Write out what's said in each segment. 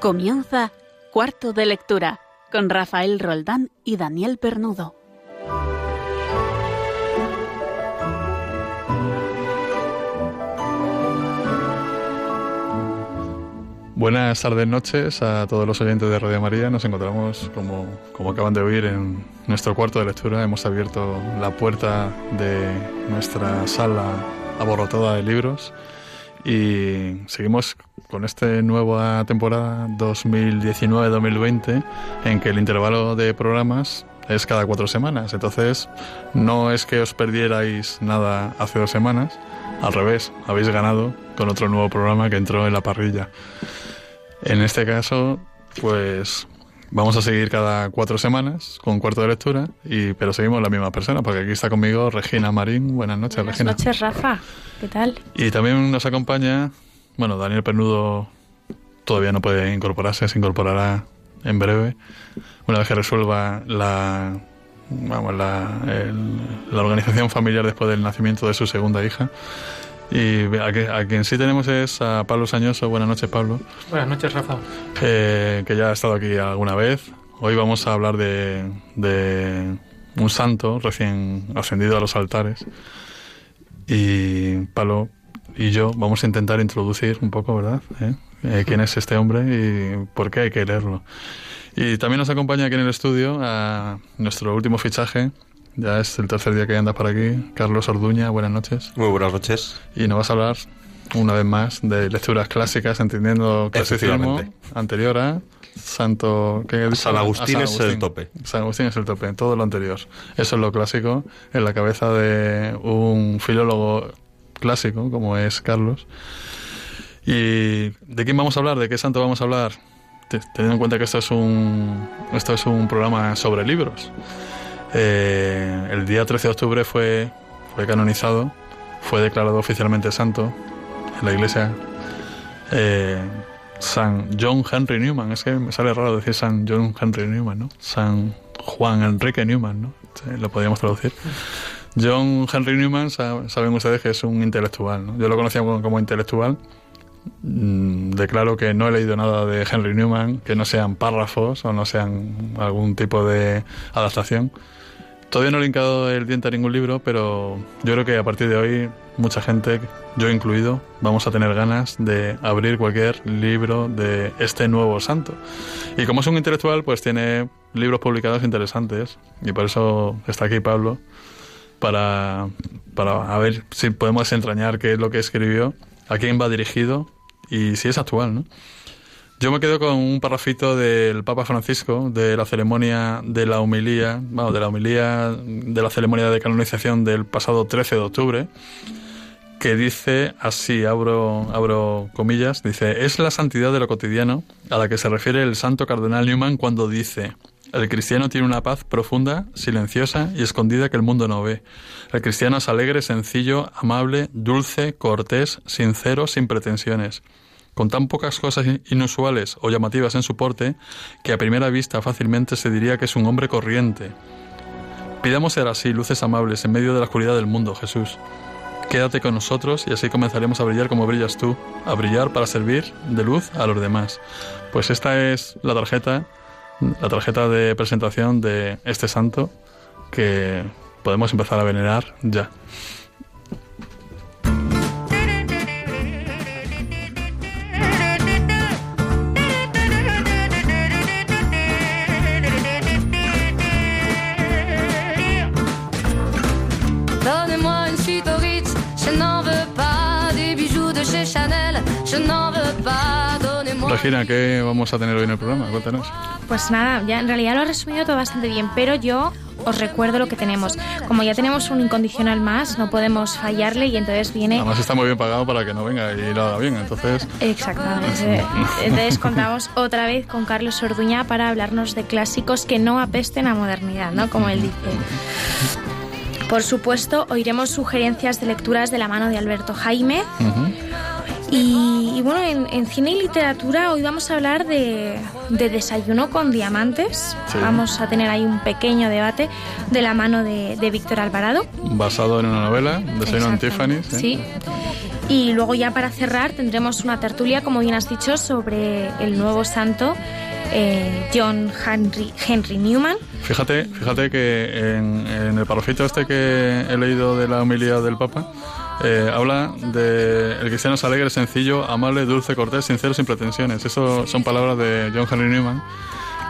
Comienza Cuarto de Lectura con Rafael Roldán y Daniel Pernudo. Buenas tardes, noches a todos los oyentes de Radio María. Nos encontramos, como, como acaban de oír, en nuestro cuarto de lectura. Hemos abierto la puerta de nuestra sala aborrotada de libros y seguimos con esta nueva temporada 2019-2020 en que el intervalo de programas es cada cuatro semanas. Entonces, no es que os perdierais nada hace dos semanas, al revés, habéis ganado con otro nuevo programa que entró en la parrilla. En este caso, pues vamos a seguir cada cuatro semanas con cuarto de lectura, y, pero seguimos la misma persona, porque aquí está conmigo Regina Marín. Buenas noches, Buenas Regina. Buenas noches, Rafa. ¿Qué tal? Y también nos acompaña, bueno, Daniel Pernudo todavía no puede incorporarse, se incorporará en breve, una vez que resuelva la, vamos, la, el, la organización familiar después del nacimiento de su segunda hija. Y a, que, a, quien sí tenemos es a Pablo Sañoso. Buenas noches, Pablo. Buenas noches, Rafa. Eh, que ya ha estado aquí alguna vez. Hoy vamos a hablar de, de un santo recién ascendido a los altares. Y Pablo y yo vamos a intentar introducir un poco, ¿verdad? ¿Eh? Eh, ¿Quién es este hombre y por qué hay que leerlo? Y también nos acompaña aquí en el estudio a nuestro último fichaje, ya es el tercer día que andas por aquí. Carlos Orduña, buenas noches. Muy buenas noches. Y nos vas a hablar una vez más de lecturas clásicas, entendiendo clasicismo anterior a Santo... ¿qué San Agustín, San Agustín es el tope. San Agustín es el tope, todo lo anterior. Eso es lo clásico en la cabeza de un filólogo clásico como es Carlos. ¿Y de quién vamos a hablar? ¿De qué santo vamos a hablar? Teniendo en cuenta que esto es un, esto es un programa sobre libros. Eh, el día 13 de octubre fue, fue canonizado, fue declarado oficialmente santo en la iglesia eh, San John Henry Newman. Es que me sale raro decir San John Henry Newman, ¿no? San Juan Enrique Newman, ¿no? Lo podríamos traducir. John Henry Newman, saben ustedes que es un intelectual, ¿no? Yo lo conocía como, intelectual. Mm, declaro que no he leído nada de Henry Newman, que no sean párrafos o no sean algún tipo de adaptación. Todavía no he linkado el diente a ningún libro, pero yo creo que a partir de hoy mucha gente, yo incluido, vamos a tener ganas de abrir cualquier libro de este nuevo santo. Y como es un intelectual, pues tiene libros publicados interesantes. Y por eso está aquí Pablo, para, para a ver si podemos entrañar qué es lo que escribió, a quién va dirigido y si es actual, ¿no? Yo me quedo con un parrafito del Papa Francisco de la ceremonia de la humilía, bueno, de la humilía de la ceremonia de canonización del pasado 13 de octubre, que dice así, abro, abro comillas, dice, es la santidad de lo cotidiano a la que se refiere el santo cardenal Newman cuando dice, el cristiano tiene una paz profunda, silenciosa y escondida que el mundo no ve. El cristiano es alegre, sencillo, amable, dulce, cortés, sincero, sin pretensiones con tan pocas cosas inusuales o llamativas en su porte que a primera vista fácilmente se diría que es un hombre corriente. Pidamos ser así, luces amables en medio de la oscuridad del mundo, Jesús. Quédate con nosotros y así comenzaremos a brillar como brillas tú, a brillar para servir de luz a los demás. Pues esta es la tarjeta, la tarjeta de presentación de este santo que podemos empezar a venerar ya. Regina, ¿qué vamos a tener hoy en el programa? Cuéntanos. Pues nada, ya en realidad lo has resumido todo bastante bien, pero yo os recuerdo lo que tenemos. Como ya tenemos un incondicional más, no podemos fallarle y entonces viene... Además está muy bien pagado para que no venga y lo haga bien, entonces... Exactamente. entonces contamos otra vez con Carlos Orduña para hablarnos de clásicos que no apesten a modernidad, ¿no? Como él dice. Por supuesto, oiremos sugerencias de lecturas de la mano de Alberto Jaime. Uh -huh. Y, y, bueno, en, en, cine y literatura hoy vamos a hablar de, de Desayuno con Diamantes. Sí. Vamos a tener ahí un pequeño debate de la mano de, de Víctor Alvarado. Basado en una novela, Desayuno en Tiffany. Sí. Y luego ya para cerrar tendremos una tertulia, como bien has dicho, sobre el nuevo santo eh, John Henry, Henry Newman. Fíjate, fíjate que en, el parrafito este que he leído de la humildad del Papa, eh, habla de el cristiano es alegre, sencillo, amable, dulce, cortés, sincero, sin pretensiones. Eso son palabras de John Henry Newman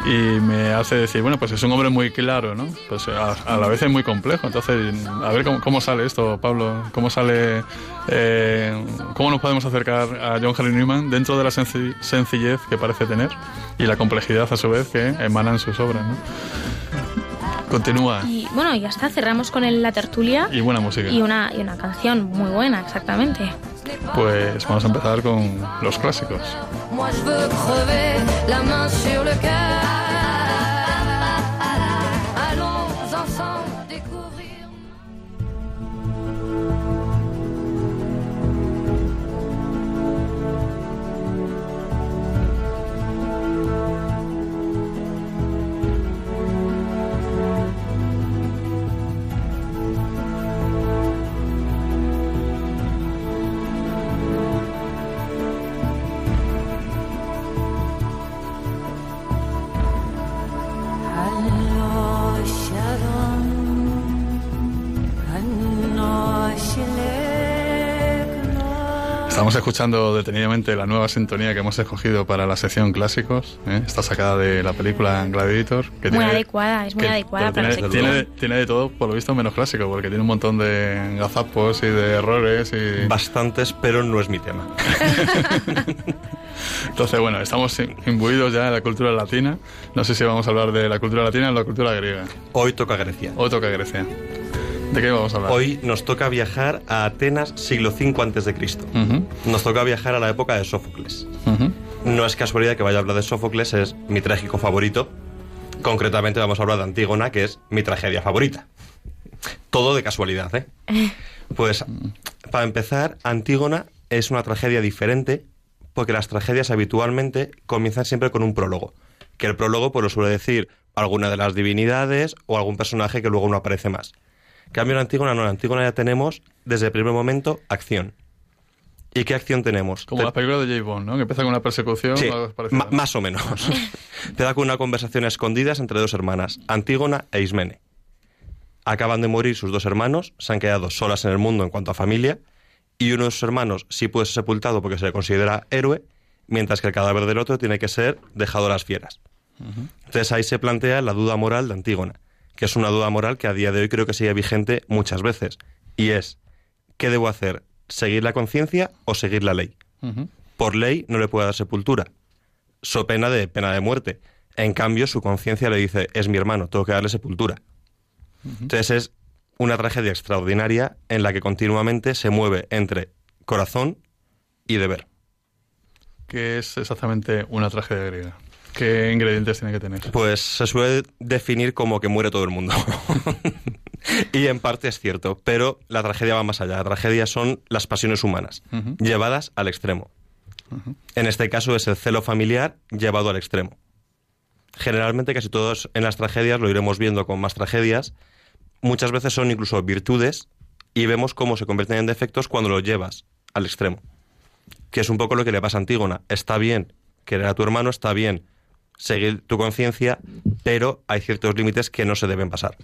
y me hace decir, bueno, pues es un hombre muy claro, ¿no? Pues a, la vez es muy complejo. Entonces, a ver cómo, sale esto, Pablo, cómo sale, eh, cómo nos podemos acercar a John Henry Newman dentro de la sencillez que parece tener y la complejidad a su vez que emanan sus obras, ¿no? Continúa. Y bueno, ya está, cerramos con la tertulia. Y buena música. Y una, y una canción muy buena, exactamente. Pues vamos a empezar con los clásicos. Estamos escuchando detenidamente la nueva sintonía que hemos escogido para la sección clásicos. ¿eh? Está sacada de la película Gladiator. Que muy adecuada, es muy adecuada para tiene, tiene, tiene, de todo, por lo visto, menos clásico, porque tiene un montón de gazapos y de errores. y Bastantes, pero no es mi tema. Entonces, bueno, estamos imbuidos ya en la cultura latina. No sé si vamos a hablar de la cultura latina o la cultura griega. Hoy toca Grecia. Hoy toca Grecia. ¿De qué vamos a hablar? Hoy nos toca viajar a Atenas siglo V antes de Cristo. Nos toca viajar a la época de Sófocles. No es casualidad que vaya a hablar de Sófocles, es mi trágico favorito. Concretamente vamos a hablar de Antígona, que es mi tragedia favorita. Todo de casualidad, ¿eh? Pues, para empezar, Antígona es una tragedia diferente porque las tragedias habitualmente comienzan siempre con un prólogo. Que el prólogo pues, lo suele decir alguna de las divinidades o algún personaje que luego no aparece más. Cambio en Antígona, no, en Antígona ya tenemos, desde el primer momento, acción. ¿Y qué acción tenemos? Como la película de J. Bond, ¿no? Que empieza con una persecución. Sí, más o menos. Te da con una conversación escondida entre dos hermanas, Antígona e Ismene. Acaban de morir sus dos hermanos, se han quedado solas en el mundo en cuanto a familia, y uno de sus hermanos sí puede ser sepultado porque se le considera héroe, mientras que el cadáver del otro tiene que ser dejado a las fieras. Entonces ahí se plantea la duda moral de Antígona que es una duda moral que a día de hoy creo que sigue vigente muchas veces. Y es, ¿qué debo hacer? ¿Seguir la conciencia o seguir la ley? Por ley no le puede dar sepultura, so pena de pena de muerte. En cambio, su conciencia le dice, es mi hermano, tengo que darle sepultura. Entonces es una tragedia extraordinaria en la que continuamente se mueve entre corazón y deber. ¿Qué es exactamente una tragedia griega? ¿Qué ingredientes tiene que tener? Pues se suele definir como que muere todo el mundo. y en parte es cierto, pero la tragedia va más allá. La tragedia son las pasiones humanas, llevadas al extremo. En este caso es el celo familiar llevado al extremo. Generalmente casi todos en las tragedias, lo iremos viendo con más tragedias, muchas veces son incluso virtudes y vemos cómo se convierten en defectos cuando los llevas al extremo. Que es un poco lo que le pasa a Antígona. Está bien querer a tu hermano, está bien seguir tu conciencia, pero hay ciertos límites que no se deben pasar.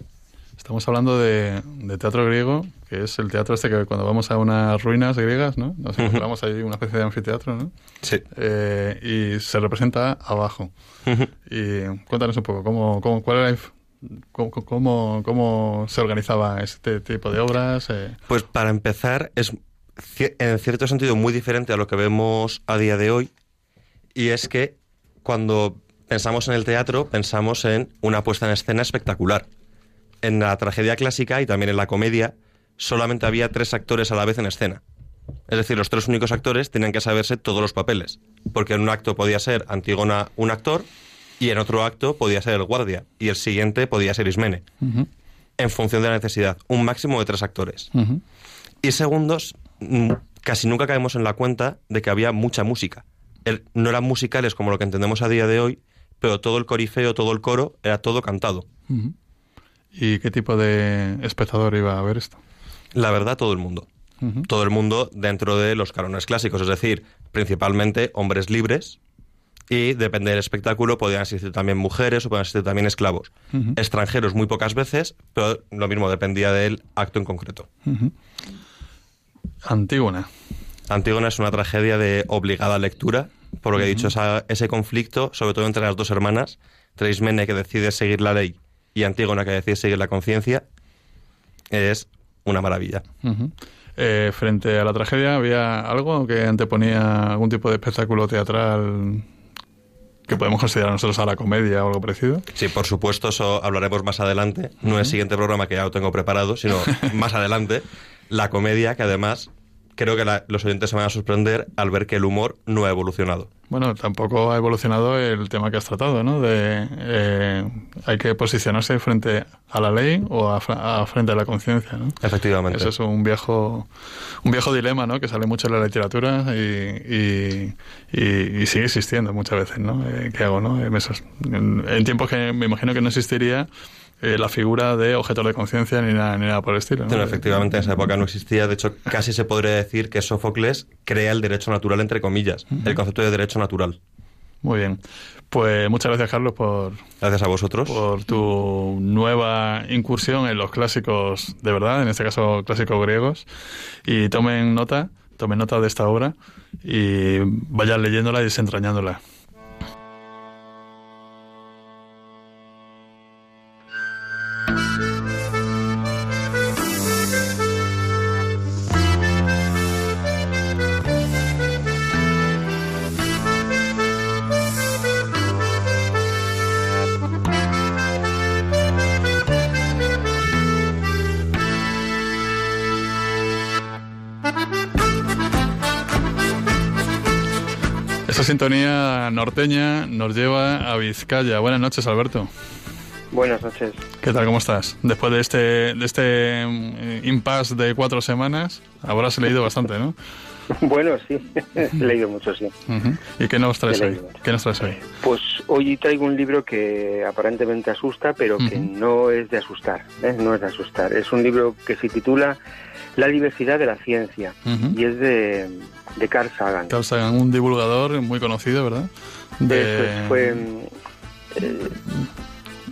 Estamos hablando de, teatro griego, que es el teatro este que cuando vamos a unas ruinas griegas, ¿no? Nos encontramos ahí una especie de anfiteatro, ¿no? Sí. Eh, y se representa abajo. Y cuéntanos un poco, ¿cómo, cómo, cuál era cómo, cómo, se organizaba este tipo de obras? Eh, pues para empezar, es en cierto sentido muy diferente a lo que vemos a día de hoy, y es que cuando pensamos en el teatro, pensamos en una puesta en escena espectacular. En la tragedia clásica y también en la comedia, solamente había tres actores a la vez en escena. Es decir, los tres únicos actores tenían que saberse todos los papeles, porque en un acto podía ser Antígona un actor y en otro acto podía ser el guardia y el siguiente podía ser Ismene, en función de la necesidad, un máximo de tres actores. Y segundos, mm, casi nunca caemos en la cuenta de que había mucha música. no eran musicales como lo que entendemos a día de hoy, pero todo el corifeo, todo el coro, era todo cantado. ¿Y qué tipo de espectador iba a ver esto? La verdad, todo el mundo. todo el mundo dentro de los cánones clásicos, es decir, principalmente hombres libres y depende del espectáculo podían asistir también mujeres o podían asistir también esclavos. Extranjeros muy pocas veces, pero lo mismo dependía del acto en concreto. Antígona. Antígona es una tragedia de obligada lectura, por lo que he dicho, ese conflicto, sobre todo entre las dos hermanas, Treismene que decide seguir la ley y Antígona que decide seguir la conciencia, es una maravilla. Eh, frente a la tragedia, ¿había algo que anteponía algún tipo de espectáculo teatral que podemos considerar nosotros a la comedia o algo parecido? Sí, por supuesto, eso hablaremos más adelante. No es el siguiente programa que ya lo tengo preparado, sino más adelante. La comedia, que además creo que los oyentes se van a sorprender al ver que el humor no ha evolucionado. Bueno, tampoco ha evolucionado el tema que has tratado, ¿no? De eh, hay que posicionarse frente a la ley o a, frente a la conciencia, ¿no? Efectivamente. Eso es un viejo un viejo dilema, ¿no? Que sale mucho en la literatura y, y, sigue existiendo muchas veces, ¿no? Eh, ¿Qué hago, no? En, en tiempos que me imagino que no existiría eh, la figura de objeto de conciencia ni nada, ni nada por el estilo. efectivamente, en esa época no existía. De hecho, casi se podría decir que Sófocles crea el derecho natural, entre comillas, el concepto de derecho natural. Muy bien. Pues muchas gracias, Carlos, por. Gracias a vosotros. Por tu nueva incursión en los clásicos de verdad, en este caso clásicos griegos. Y tomen nota, tomen nota de esta obra y vayan leyéndola y desentrañándola. Sintonía norteña nos lleva a Vizcaya. Buenas noches, Alberto. Buenas noches. ¿Qué tal? ¿Cómo estás? Después de este, de este mm, impasse de cuatro semanas, habrás leído bastante, ¿no? Bueno, sí, he leído mucho, sí. ¿Y qué nos traes hoy? ¿Qué nos traes hoy? Pues hoy traigo un libro que aparentemente asusta, pero que no es de asustar, ¿eh? no es de asustar. Es un libro que se titula La diversidad de la ciencia y es de, de Carl Sagan. Carl Sagan, un divulgador muy conocido, ¿verdad? De... fue... Eh,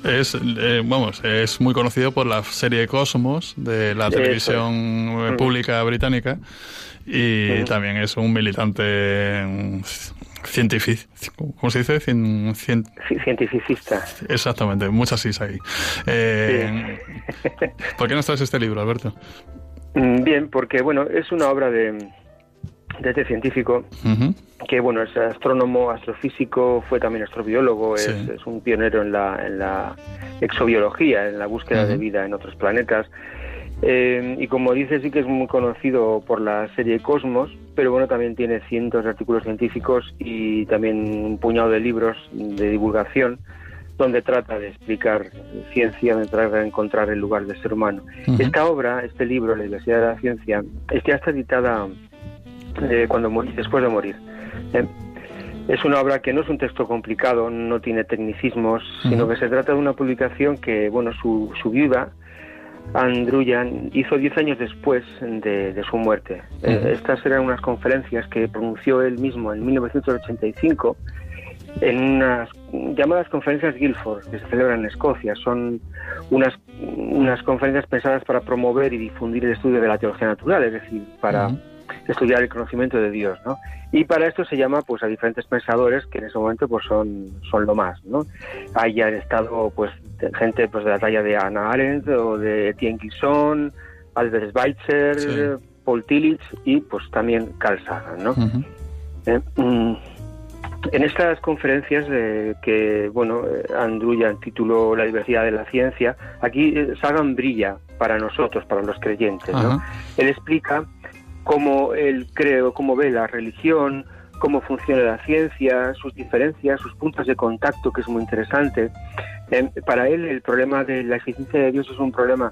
es, eh, vamos, es muy conocido por la serie Cosmos de la televisión pública británica y también es un militante mm, científico, ¿cómo se dice? Cientificista. Exactamente, muchas sí ahí. Eh, ¿Por qué nos traes este libro, Alberto? Mm, bien, porque bueno, es una obra de, de este científico, que bueno, es astrónomo, astrofísico, fue también astrobiólogo, es, un pionero en la, en la exobiología, en la búsqueda de vida en otros planetas. Eh, y como dice, sí que es muy conocido por la serie Cosmos, pero bueno, también tiene cientos de artículos científicos y también un puñado de libros de divulgación donde trata de explicar ciencia, donde trata de encontrar el lugar del ser humano. Esta obra, este libro, La Diversidad de la Ciencia, ya está editada cuando después de morir. Eh, es una obra que no es un texto complicado, no tiene tecnicismos, sino que se trata de una publicación que, bueno, su, su viuda, Andruyan, hizo diez años después de, su muerte. Eh, estas eran unas conferencias que pronunció él mismo en 1985 en unas llamadas conferencias Guilford que se celebran en Escocia. Son unas, unas conferencias pensadas para promover y difundir el estudio de la teología natural, es decir, para estudiar el conocimiento de Dios, ¿no? Y para esto se llama pues a diferentes pensadores que en ese momento pues son, son lo más, ¿no? Hayan estado pues gente pues de la talla de Anna Arendt o de Etienne Gilson, Albert Schweitzer, Paul Tillich y pues también Carl Sagan, ¿no? Eh, mm, en estas conferencias de que, bueno, Andruya tituló La diversidad de la ciencia, aquí eh, Sagan brilla para nosotros, para los creyentes, ¿no? Él explica cómo él cree cómo ve la religión, cómo funciona la ciencia, sus diferencias, sus puntos de contacto, que es muy interesante. Eh, para él el problema de la existencia de Dios es un problema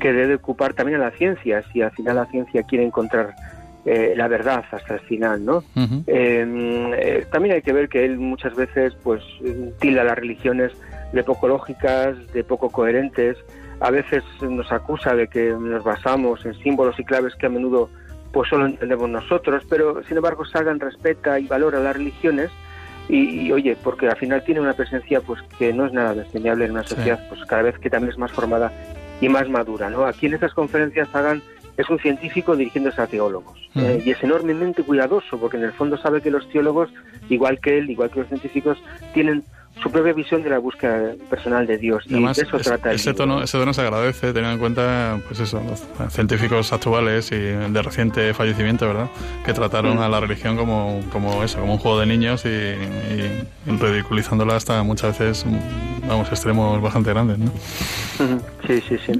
que debe ocupar también a la ciencia, si al final la ciencia quiere encontrar eh, la verdad hasta el final, ¿no? Eh, también hay que ver que él muchas veces pues tilda las religiones de poco lógicas, de poco coherentes, a veces nos acusa de que nos basamos en símbolos y claves que a menudo pues solo entendemos nosotros, pero sin embargo Sagan respeta y valora las religiones y, oye, porque al final tiene una presencia pues que no es nada desdeñable en una sociedad pues cada vez que también es más formada y más madura, ¿no? Aquí en estas conferencias Sagan es un científico dirigiéndose a teólogos eh, y es enormemente cuidadoso porque en el fondo sabe que los teólogos, igual que él, igual que los científicos, tienen su propia visión de la búsqueda personal de Dios. y de eso trata ese, tono, ese tono se agradece, teniendo en cuenta pues eso, los científicos actuales y de reciente fallecimiento, ¿verdad? Que trataron mm. a la religión como, como eso, como un juego de niños y, y ridiculizándola hasta muchas veces, vamos, extremos bastante grandes, ¿no? Sí, sí, sí.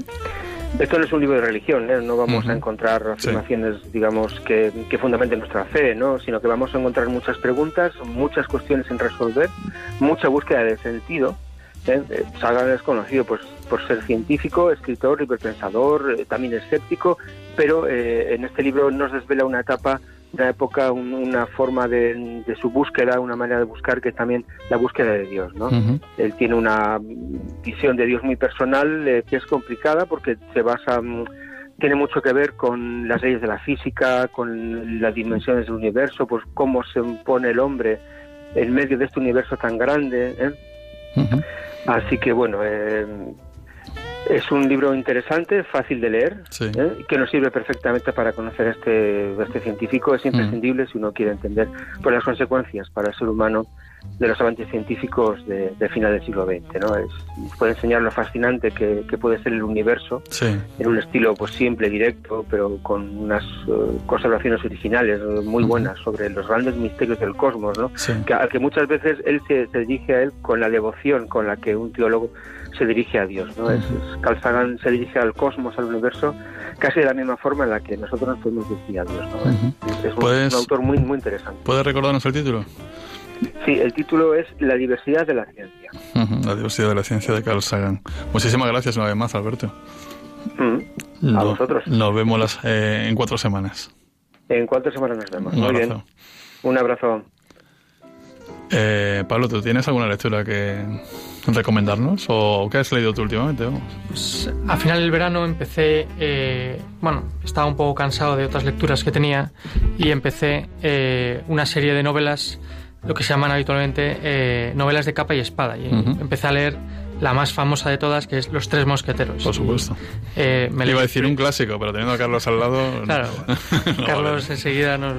Esto no es un libro de religión, ¿eh? no vamos a encontrar afirmaciones, digamos, que, que, fundamenten nuestra fe, ¿no? sino que vamos a encontrar muchas preguntas, muchas cuestiones en resolver, mucha búsqueda de sentido. ¿eh? eh Sagan es conocido pues, por ser científico, escritor, hiperpensador, eh, también escéptico, pero en este libro nos desvela una etapa una época, una forma de, su búsqueda, una manera de buscar que es también la búsqueda de Dios. ¿no? Él tiene una visión de Dios muy personal eh, que es complicada porque se basa, mm, tiene mucho que ver con las leyes de la física, con las dimensiones del universo, pues cómo se pone el hombre en medio de este universo tan grande. ¿eh? Así que bueno, eh, es un libro interesante, fácil de leer, ¿eh? que nos sirve perfectamente para conocer este, este científico. Es imprescindible si uno quiere entender por las consecuencias para el ser humano de los avances científicos de, final del siglo XX. ¿no? Es, puede enseñar lo fascinante que, puede ser el universo en un estilo pues simple, directo, pero con unas uh, conservaciones originales muy buenas sobre los grandes misterios del cosmos, ¿no? que, al que muchas veces él se, se dirige a él con la devoción con la que un teólogo se dirige a Dios. ¿no? es, Carl Sagan se dirige al cosmos, al universo, casi de la misma forma en la que nosotros nos podemos dirigir a Dios. ¿no? Es, un, autor muy, muy interesante. ¿Puedes recordarnos el título? Sí, el título es La diversidad de la ciencia. La diversidad de la ciencia de Carl Sagan. Muchísimas gracias una vez más, Alberto. a vosotros. Nos vemos las, eh, en cuatro semanas. En cuatro semanas nos vemos. Muy bien. Un abrazo. Eh, Pablo, ¿tú tienes alguna lectura que recomendarnos? ¿O qué has leído tú últimamente? Pues, a final del verano empecé, eh, bueno, estaba un poco cansado de otras lecturas que tenía y empecé eh, una serie de novelas, lo que se llaman habitualmente novelas de capa y espada. Y empecé a leer la más famosa de todas, que es Los Tres Mosqueteros. Por supuesto. Eh, me iba a decir un clásico, pero teniendo a Carlos al lado... Claro, Carlos enseguida nos,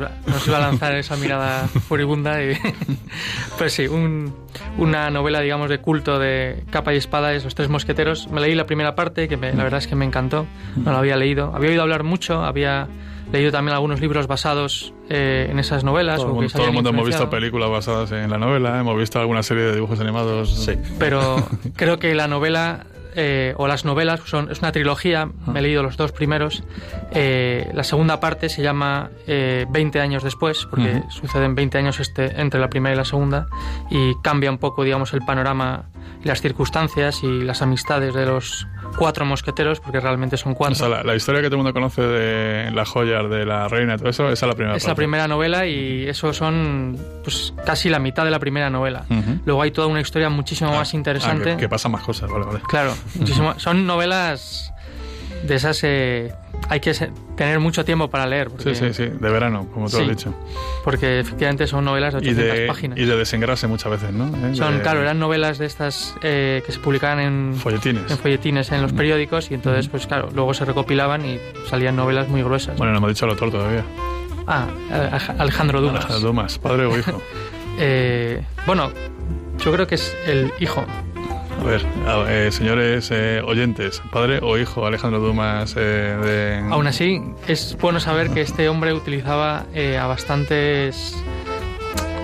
iba a lanzar esa mirada furibunda. Y, pues sí, una novela, digamos, de culto de capa y espada es Los Tres Mosqueteros. Me leí la primera parte, que la verdad es que me encantó. No la había leído. Había oído hablar mucho, había leído también algunos libros basados eh, en esas novelas. Todo, el mundo hemos visto películas basadas en la novela, hemos visto alguna serie de dibujos animados. Sí. Pero creo que la novela eh, o las novelas son es una trilogía me he leído los dos primeros eh, la segunda parte se llama 20 años después porque suceden 20 años este entre la primera y la segunda y cambia un poco digamos el panorama las circunstancias y las amistades de los cuatro mosqueteros, porque realmente son cuatro. la, historia que todo el mundo conoce de las joyas de la reina y todo eso, esa es la primera. Es la primera novela y eso son pues casi la mitad de la primera novela. Luego hay toda una historia muchísimo ah, más interesante. Ah, que, pasa más cosas, vale, vale. Claro, muchísimo, son novelas de esas eh, hay que tener mucho tiempo para leer. sí, sí, sí, de verano, como tú has dicho. Porque efectivamente son novelas de 800 páginas. Y de desengrase muchas veces, ¿no? ¿Eh? Son, claro, eran novelas de estas eh, que se publicaban en folletines. en folletines en los periódicos y entonces, pues claro, luego se recopilaban y salían novelas muy gruesas. Bueno, no me ha dicho el autor todavía. Ah, Alejandro Dumas. Alejandro Dumas, padre o hijo. Eh, bueno, yo creo que es el hijo. A ver, eh, señores eh, oyentes, padre o hijo Alejandro Dumas eh, de... Aún así, es bueno saber que este hombre utilizaba a bastantes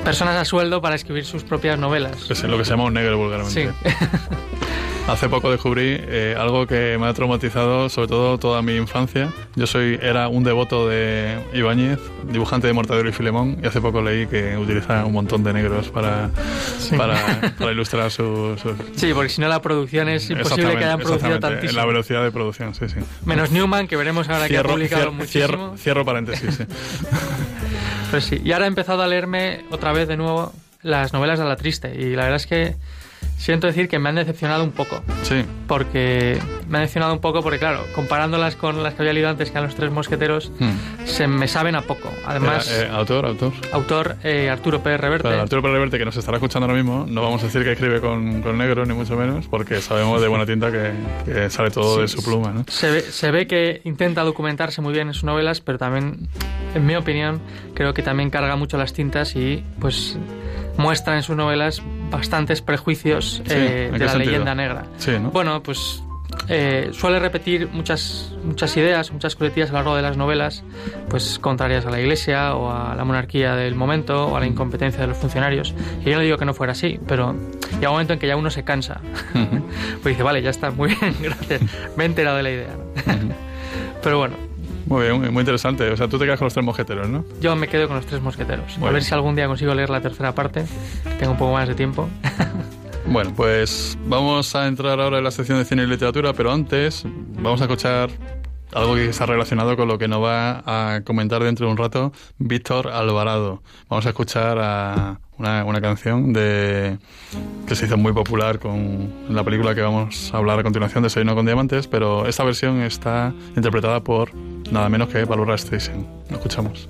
personas a sueldo para escribir sus propias novelas. Es lo que se llama un negro vulgarmente. Sí. Hace poco descubrí eh, algo que me ha traumatizado, sobre todo toda mi infancia. Yo soy era un devoto de Ibáñez, dibujante de Mortadelo y Filemón, y hace poco leí que utiliza un montón de negros para, para, ilustrar sus... Sí, porque si no la producción es imposible que hayan producido tantísimo. La velocidad de producción, sí, sí. Menos Newman, que veremos ahora que ha publicado muchísimo. Cierro, paréntesis, sí. pues sí, y ahora he empezado a leerme otra vez de nuevo las novelas de la triste, y la verdad es que siento decir que me han decepcionado un poco. Sí. Porque me ha mencionado un poco porque, claro, comparándolas con las que había leído antes, que eran los tres mosqueteros, hmm. se me saben a poco. Además... Eh, autor, autor. Autor, eh, Arturo Pérez Reverte. Arturo Pérez Reverte, que nos estará escuchando ahora mismo, no vamos a decir que escribe con, con negro, ni mucho menos, porque sabemos de buena tinta que, sale todo de su pluma. ¿no? Se, ve, se ve que intenta documentarse muy bien en sus novelas, pero también, en mi opinión, creo que también carga mucho las tintas y, pues muestra en sus novelas bastantes prejuicios eh, de la leyenda negra. Bueno, pues eh, suele repetir muchas, muchas ideas, muchas coletillas a lo largo de las novelas, pues contrarias a la Iglesia o a la monarquía del momento o a la incompetencia de los funcionarios. Y yo no digo que no fuera así, pero llega un momento en que ya uno se cansa. pues dice, vale, ya está, muy bien, gracias, me he enterado de la idea. pero bueno, muy bien, muy interesante. O sea, tú te quedas con los tres mosqueteros, ¿no? Yo me quedo con los tres mosqueteros. a ver si algún día consigo leer la tercera parte. Tengo un poco más de tiempo. bueno, pues vamos a entrar ahora en la sección de cine y literatura, pero antes vamos a escuchar algo que está relacionado con lo que nos va a comentar dentro de un rato Víctor Alvarado. Vamos a escuchar a una, una, canción de que se hizo muy popular con la película que vamos a hablar a continuación de Seino con Diamantes, pero esta versión está interpretada por nada menos que Barbara Streisand. Lo escuchamos.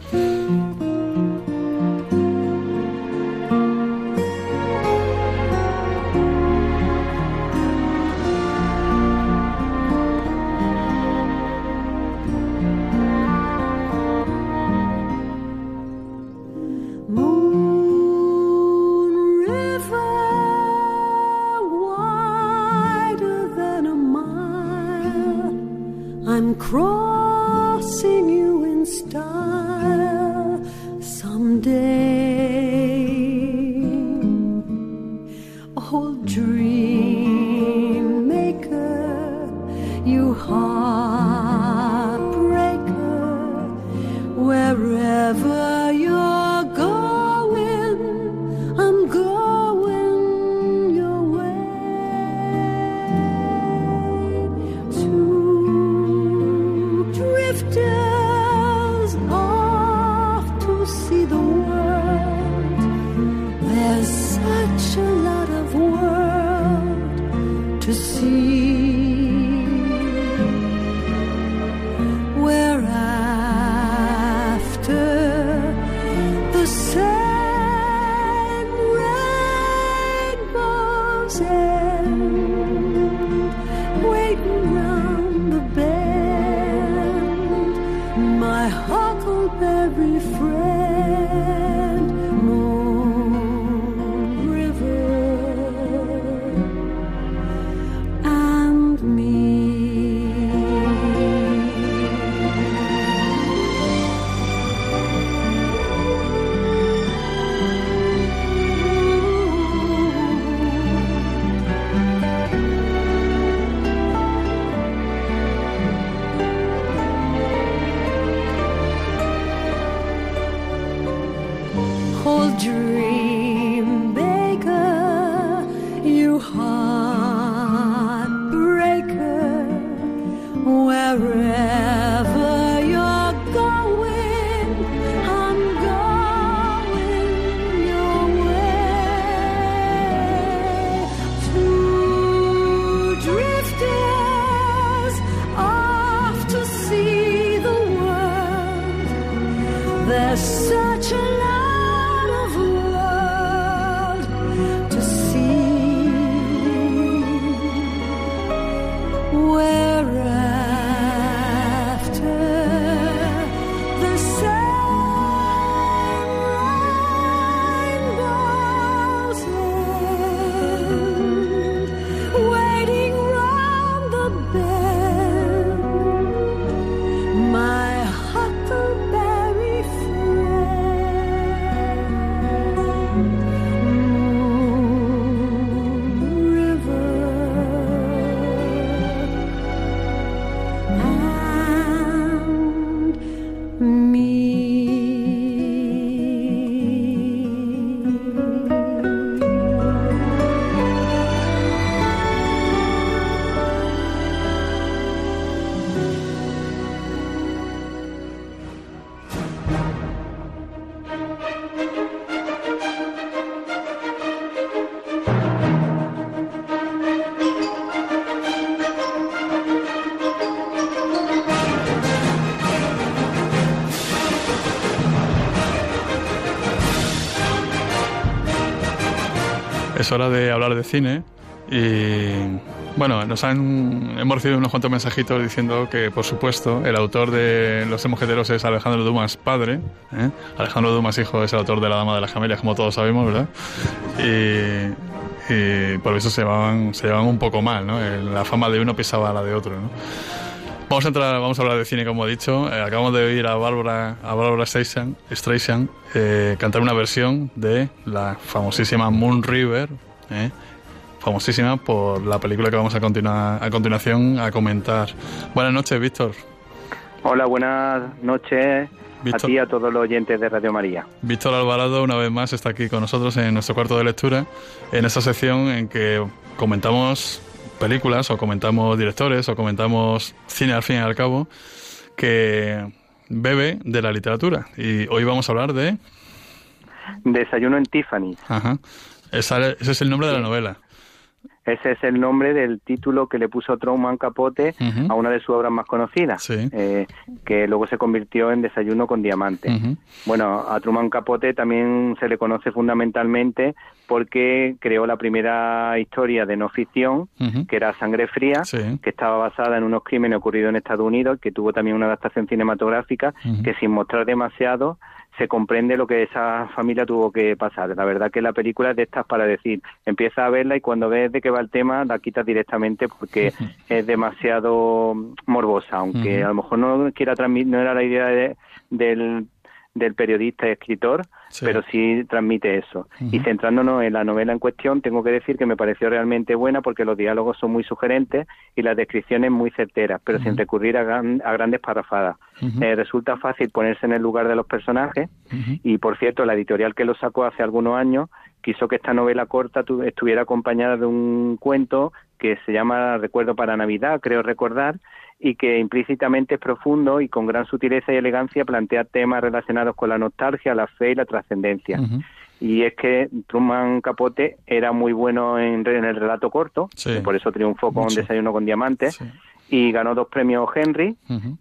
Es hora de hablar de cine y bueno, nos han hemos recibido unos cuantos mensajitos diciendo que por supuesto el autor de Los Mojeteros es Alejandro Dumas padre, ¿eh? Alejandro Dumas hijo es el autor de La Dama de las Camelias como todos sabemos, ¿verdad? Y, por eso se llevaban, se llevaban un poco mal, ¿no? La fama de uno pisaba a la de otro, ¿no? Vamos a entrar, vamos a hablar de cine, como he dicho. Eh, acabamos de oír a Bárbara, a Bárbara Streisand, eh, cantar una versión de la famosísima Moon River, eh, famosísima por la película que vamos a continuar a continuación a comentar. Buenas noches, Víctor. Hola, buenas noches a ti y a todos los oyentes de Radio María. Víctor Alvarado, una vez más, está aquí con nosotros en nuestro cuarto de lectura, en esta sección en que comentamos películas o comentamos directores o comentamos cine al fin y al cabo que bebe de la literatura. Y hoy vamos a hablar de... Desayuno en Tiffany. Ajá. ese es el nombre de la novela. Ese es el nombre del título que le puso Truman Capote a una de sus obras más conocidas, eh, que luego se convirtió en Desayuno con Diamante. Bueno, a Truman Capote también se le conoce fundamentalmente porque creó la primera historia de no ficción, que era Sangre Fría, que estaba basada en unos crímenes ocurridos en Estados Unidos, que tuvo también una adaptación cinematográfica, que sin mostrar demasiado se comprende lo que esa familia tuvo que pasar. La verdad que la película es de estas para decir, empieza a verla y cuando ves de qué va el tema la quitas directamente porque es demasiado morbosa, aunque a lo mejor no quiera transmitir, no era la idea del del periodista y escritor, pero sí transmite eso. Y centrándonos en la novela en cuestión, tengo que decir que me pareció realmente buena porque los diálogos son muy sugerentes y las descripciones muy certeras, pero sin recurrir a, grandes parrafadas. Eh, resulta fácil ponerse en el lugar de los personajes y, por cierto, la editorial que lo sacó hace algunos años quiso que esta novela corta estuviera acompañada de un cuento que se llama Recuerdo para Navidad, creo recordar, y que implícitamente es profundo y con gran sutileza y elegancia plantea temas relacionados con la nostalgia, la fe y la trascendencia. Y es que Truman Capote era muy bueno en, el relato corto, por eso triunfó con Desayuno con Diamantes, y ganó dos premios Henry,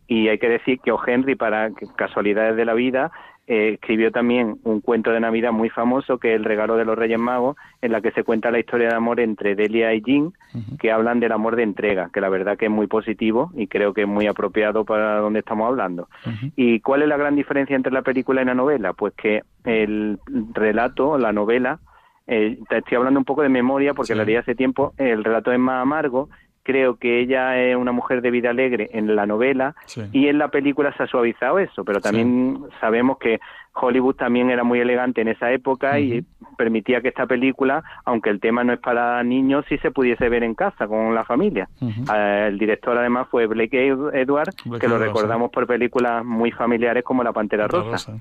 y hay que decir que. Henry, para casualidades de la vida, eh, escribió también un cuento de Navidad muy famoso que es El regalo de los Reyes Magos, en la que se cuenta la historia de amor entre Delia y Jean, que hablan del amor de entrega, que la verdad que es muy positivo y creo que es muy apropiado para donde estamos hablando. ¿Y cuál es la gran diferencia entre la película y la novela? Pues que el relato, la novela, eh, estoy hablando un poco de memoria porque la leí hace tiempo, el relato es más amargo creo que ella es una mujer de vida alegre en la novela y en la película se ha suavizado eso, pero también sabemos que Hollywood también era muy elegante en esa época y permitía que esta película, aunque el tema no es para niños, sí se pudiese ver en casa con la familia. Ah, el director además fue Blake Edward, que lo recordamos por películas muy familiares como La Pantera Rosa.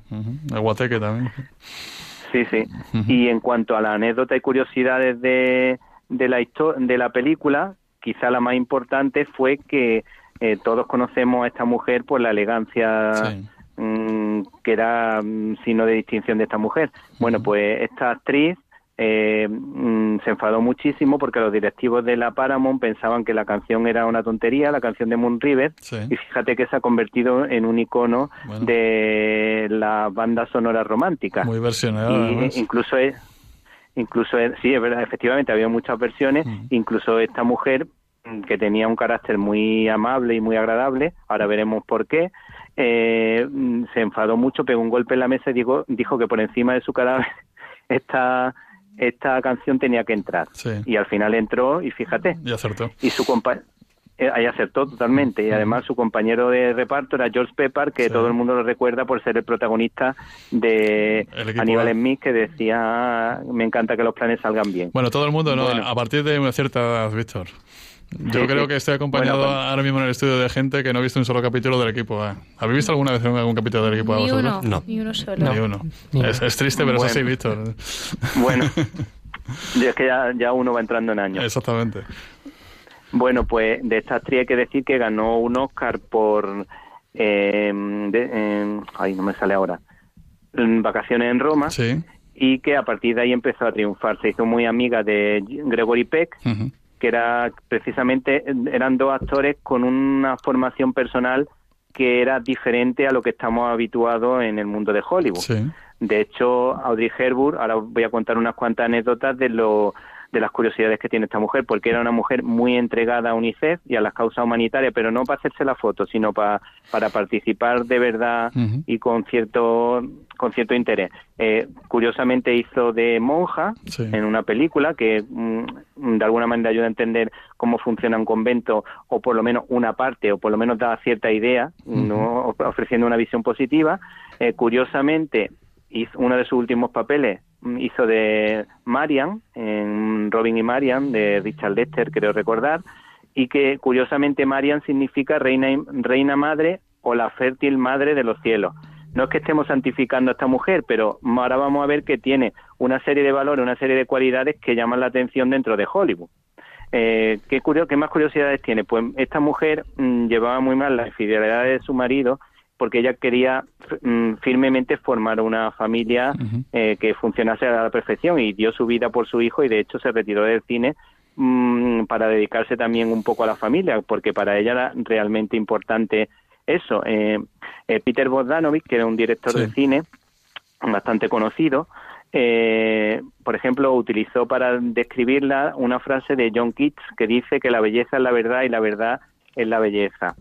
El Guateque también. Sí, sí. Y en cuanto a la anécdota y curiosidades de, de la, de la película, quizá la más importante fue que eh, todos conocemos a esta mujer por la elegancia mm, que era mm, signo de distinción de esta mujer. Bueno, pues esta actriz eh, mm, se enfadó muchísimo porque los directivos de la Paramount pensaban que la canción era una tontería, la canción de Moon River, y fíjate que se ha convertido en un icono de la banda sonora romántica. Muy versionada. incluso es, incluso sí, es verdad, efectivamente había muchas versiones, incluso esta mujer que tenía un carácter muy amable y muy agradable, ahora veremos por qué, eh, mm, se enfadó mucho, pegó un golpe en la mesa y dijo, dijo que por encima de su cadáver esta esta canción tenía que entrar. Y al final entró y fíjate. Y acertó. Y su compañero eh, ahí acertó totalmente. Y además su compañero de reparto era George Pepper que todo el mundo lo recuerda por ser el protagonista de Aníbal Smith que decía me encanta que los planes salgan bien bueno todo el mundo no a partir de una cierta edad Víctor yo creo que estoy acompañado pues- ahora mismo en el estudio de gente que no ha visto un solo capítulo del equipo. ¿eh? ¿Habéis visto alguna vez algún capítulo del equipo? Ni uno, no. ni uno solo. Ni uno. Es, triste, pero es así, Víctor. Bueno, es que ya, ya uno va entrando en años. Exactamente. Bueno, pues de esta actriz hay que decir que ganó un Oscar por... Eh, ay, no me sale ahora. Vacaciones en Roma. Sí. Y que a partir de ahí empezó a triunfar. Se hizo muy amiga de Gregory Peck, que era precisamente, eran dos actores con una formación personal que era diferente a lo que estamos habituados en el mundo de Hollywood. De hecho, Audrey Hepburn, ahora voy a contar unas cuantas anécdotas de lo de las curiosidades que tiene esta mujer, porque era una mujer muy entregada a UNICEF y a las causas humanitarias, pero no para hacerse la foto, sino para, para participar de verdad y con cierto con cierto interés. Eh, curiosamente hizo de monja en una película que mm, de alguna manera ayuda a entender cómo funciona un convento o por lo menos una parte o por lo menos da cierta idea, no ofreciendo una visión positiva. Eh, curiosamente hizo uno de sus últimos papeles hizo de Marian en Robin y Marian de Richard Lester, creo recordar, y que curiosamente Marian significa reina, reina madre o la fértil madre de los cielos. No es que estemos santificando a esta mujer, pero ahora vamos a ver que tiene una serie de valores, una serie de cualidades que llaman la atención dentro de Hollywood. Eh, ¿qué, curioso, ¿Qué más curiosidades tiene? Pues esta mujer mm, llevaba muy mal la infidelidad de su marido porque ella quería mm, firmemente formar una familia eh, que funcionase a la perfección y dio su vida por su hijo y de hecho se retiró del cine mm, para dedicarse también un poco a la familia, porque para ella era realmente importante eso. Eh, eh, Peter Bogdanovich, que era un director de cine bastante conocido, por ejemplo, utilizó para describirla una frase de John Keats que dice que la belleza es la verdad y la verdad es la belleza.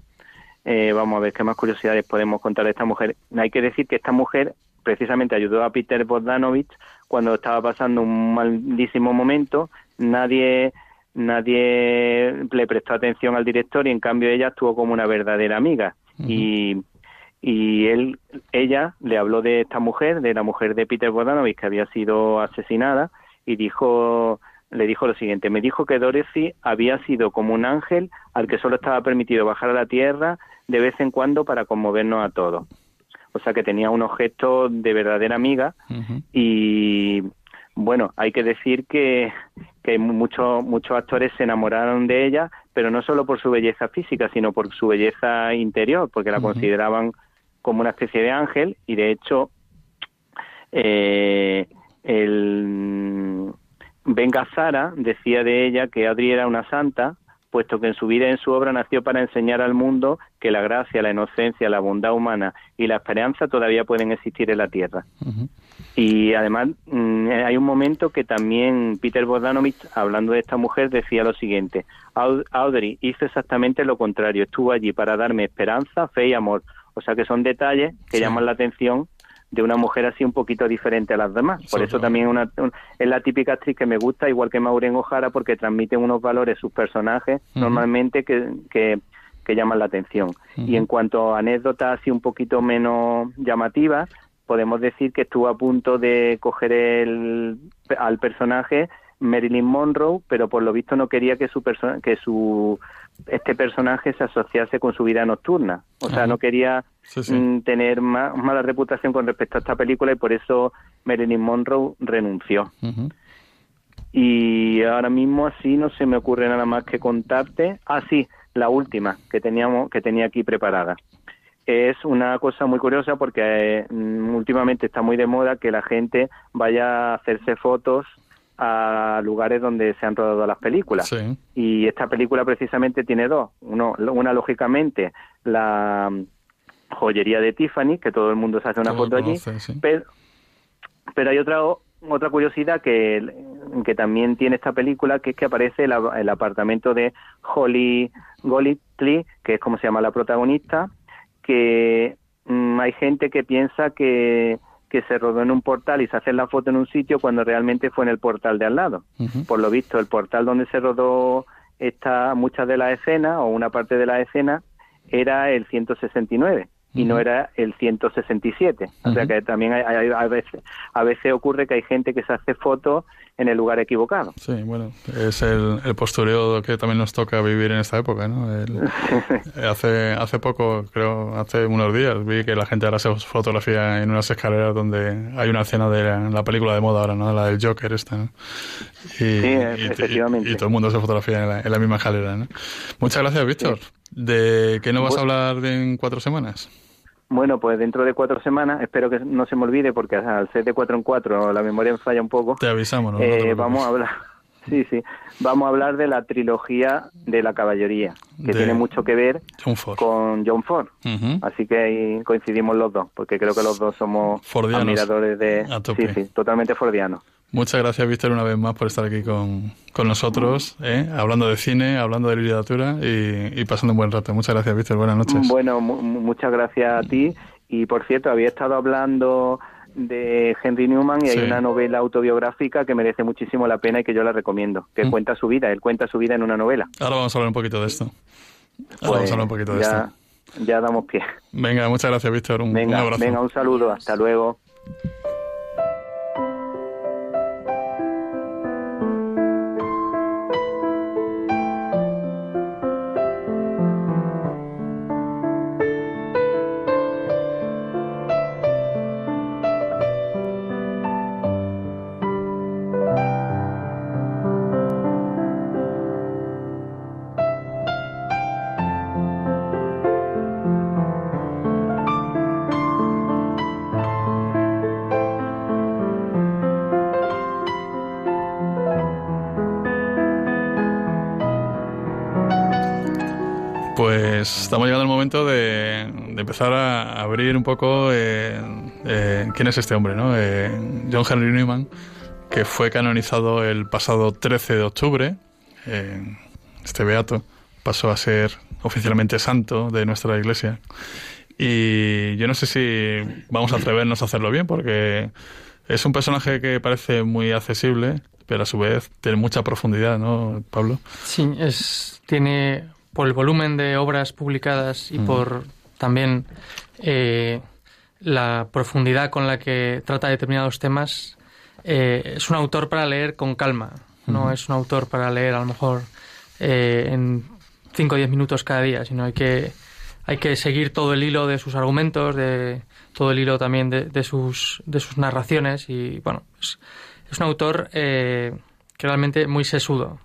Eh, vamos a ver qué más curiosidades podemos contar de esta mujer. Hay que decir que esta mujer precisamente ayudó a Peter Bogdanovich cuando estaba pasando un malísimo momento. Nadie nadie le prestó atención al director y en cambio ella estuvo como una verdadera amiga. Y y él ella le habló de esta mujer, de la mujer de Peter Bogdanovich que había sido asesinada y dijo le dijo lo siguiente, me dijo que Dorothy había sido como un ángel al que solo estaba permitido bajar a la tierra de vez en cuando para conmovernos a todos. O sea que tenía unos gestos de verdadera amiga y bueno, hay que decir que, que muchos, muchos actores se enamoraron de ella, pero no solo por su belleza física, sino por su belleza interior, porque la consideraban como una especie de ángel y de hecho eh, el Ben Gazzara decía de ella que Adri era una santa puesto que en su vida y en su obra nació para enseñar al mundo que la gracia, la inocencia, la bondad humana y la esperanza todavía pueden existir en la Tierra. Y además mm, hay un momento que también Peter Bogdanovich, hablando de esta mujer, decía lo siguiente, Audrey hizo exactamente lo contrario, estuvo allí para darme esperanza, fe y amor. O sea que son detalles que llaman la atención de una mujer así un poquito diferente a las demás. Por eso también una, es la típica actriz que me gusta, igual que Maureen O'Hara, porque transmiten unos valores sus personajes normalmente que, que, llaman la atención. Y en cuanto a anécdotas así un poquito menos llamativas, podemos decir que estuvo a punto de coger el, al personaje Marilyn Monroe, pero por lo visto no quería que su que su este personaje se asociase con su vida nocturna. O sea, no quería mm, tener más, mala reputación con respecto a esta película y por eso Marilyn Monroe renunció. Y ahora mismo así no se me ocurre nada más que contarte. Ah, sí, la última que teníamos que tenía aquí preparada. Es una cosa muy curiosa porque mm, últimamente está muy de moda que la gente vaya a hacerse fotos a lugares donde se han rodado las películas. Y esta película precisamente tiene dos. Uno, una, lógicamente, la mm, joyería de Tiffany, que todo el mundo se hace una foto allí, pero, pero hay otra otra curiosidad que, que también tiene esta película, que es que aparece el, apartamento de Holly Golightly, que es como se llama la protagonista, que mm, hay gente que piensa que que se rodó en un portal y se hace la foto en un sitio cuando realmente fue en el portal de al lado. Por lo visto, el portal donde se rodó esta, muchas de las escenas o una parte de la escena era el 169 y no era el 167. O sea que también hay, a, veces, a veces ocurre que hay gente que se hace fotos en el lugar equivocado. Sí, bueno, es el, el postureo que también nos toca vivir en esta época, ¿no? hace, hace poco, creo, hace unos días, vi que la gente ahora se fotografía en unas escaleras donde hay una escena de la, película de moda ahora, ¿no? La del Joker esta, ¿no? Y, sí, efectivamente. Y, todo el mundo se fotografía en la, misma escalera, ¿no? Muchas gracias, Víctor. ¿De qué nos vas a hablar en cuatro semanas? Bueno, pues dentro de cuatro semanas, espero que no se me olvide porque al ser de cuatro en cuatro la memoria me falla un poco. Te avisamos, ¿no? Eh, vamos a hablar, Sí, sí. Vamos a hablar de la trilogía de la caballería, que tiene mucho que ver con John Ford. Así que ahí coincidimos los dos, porque creo que los dos somos admiradores de... Sí, sí, totalmente fordianos. Muchas gracias, Víctor, una vez más por estar aquí con, con nosotros, ¿eh? hablando de cine, hablando de literatura y, pasando un buen rato. Muchas gracias, Víctor. Buenas noches. Bueno, muchas gracias a ti. Y por cierto, había estado hablando de Henry Newman y hay una novela autobiográfica que merece muchísimo la pena y que yo la recomiendo, que mm. cuenta su vida, él cuenta su vida en una novela. Ahora vamos a hablar un poquito de esto. Ahora vamos a pues hablar un poquito de esto. Ya damos pie. Venga, muchas gracias, Víctor. Un, un abrazo. Venga, un saludo. Hasta luego. Estamos llegando al momento de, empezar a abrir un poco eh, eh, quién es este hombre, ¿no? Eh, John Henry Newman, que fue canonizado el pasado 13 de octubre. este beato pasó a ser oficialmente santo de nuestra iglesia. Y yo no sé si vamos a atrevernos a hacerlo bien, porque es un personaje que parece muy accesible, pero a su vez tiene mucha profundidad, ¿no, Pablo? Sí, es, tiene por el volumen de obras publicadas y por también eh, la profundidad con la que trata determinados temas, eh, es un autor para leer con calma. No es un autor para leer a lo mejor eh, en 5 o 10 minutos cada día, sino hay que, hay que seguir todo el hilo de sus argumentos, de todo el hilo también de, sus, de sus narraciones. Y bueno, es, un autor que realmente muy sesudo.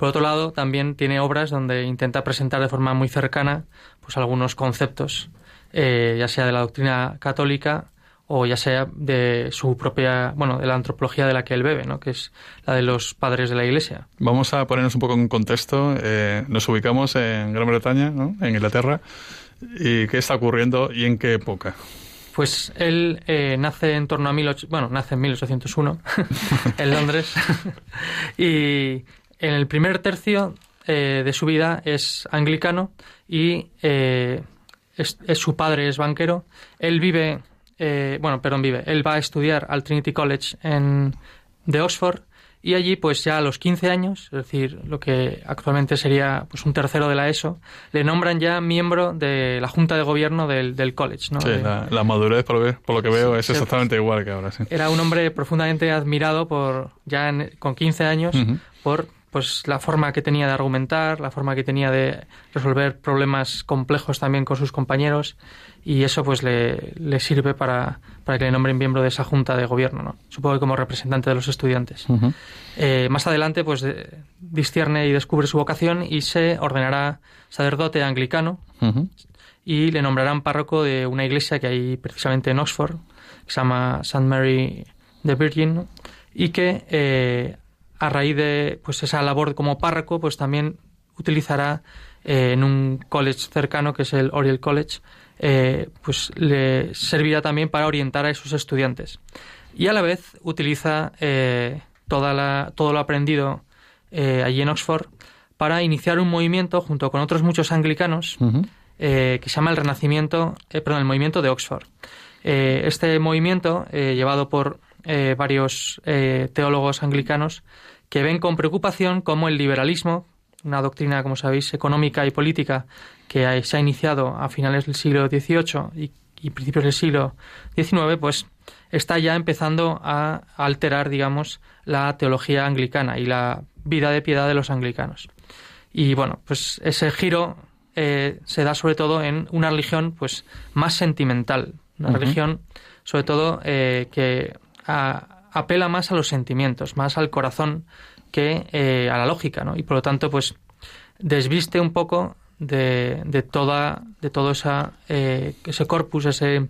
Por otro lado, también tiene obras donde intenta presentar de forma muy cercana pues algunos conceptos, eh, ya sea de la doctrina católica o ya sea de su propia, bueno, de la antropología de la que él bebe, ¿no? que es la de los padres de la Iglesia. Vamos a ponernos un poco en contexto. Eh, nos ubicamos en Gran Bretaña, ¿no? en Inglaterra. ¿Y qué está ocurriendo y en qué época? Pues él eh, nace en torno a bueno, nace en 1801 en Londres y en el primer tercio eh, de su vida es anglicano y eh, es, su padre es banquero. Él vive, eh, bueno, perdón, vive. Él va a estudiar al Trinity College en, de Oxford y allí, pues ya a los 15 años, es decir, lo que actualmente sería pues un tercero de la ESO, le nombran ya miembro de la Junta de Gobierno del, del college. ¿no? Sí, la, madurez, por lo, que, veo, es exactamente igual que ahora. Sí. Era un hombre profundamente admirado por ya con 15 años por pues la forma que tenía de argumentar, la forma que tenía de resolver problemas complejos también con sus compañeros y eso pues le, le sirve para, para, que le nombren miembro de esa junta de gobierno, ¿no? supongo que como representante de los estudiantes. Eh, más adelante pues discierne y descubre su vocación y se ordenará sacerdote anglicano y le nombrarán párroco de una iglesia que hay precisamente en Oxford, que se llama St. Mary the Virgin y que eh, a raíz de pues esa labor como párroco, pues también utilizará eh, en un college cercano, que es el Oriel College, eh, pues le servirá también para orientar a esos estudiantes. Y a la vez utiliza eh, toda la, todo lo aprendido allí en Oxford para iniciar un movimiento junto con otros muchos anglicanos que se llama el Renacimiento, perdón, el Movimiento de Oxford. este movimiento, llevado por varios teólogos anglicanos, que ven con preocupación cómo el liberalismo, una doctrina, como sabéis, económica y política que se ha iniciado a finales del siglo XVIII y, principios del siglo XIX, pues está ya empezando a alterar, digamos, la teología anglicana y la vida de piedad de los anglicanos. Y bueno, pues ese giro eh, se da sobre todo en una religión pues más sentimental, una religión sobre todo eh, que apela más a los sentimientos, más al corazón que eh, a la lógica, ¿no? Y por lo tanto, pues desviste un poco de, de toda de todo esa, eh, ese corpus, ese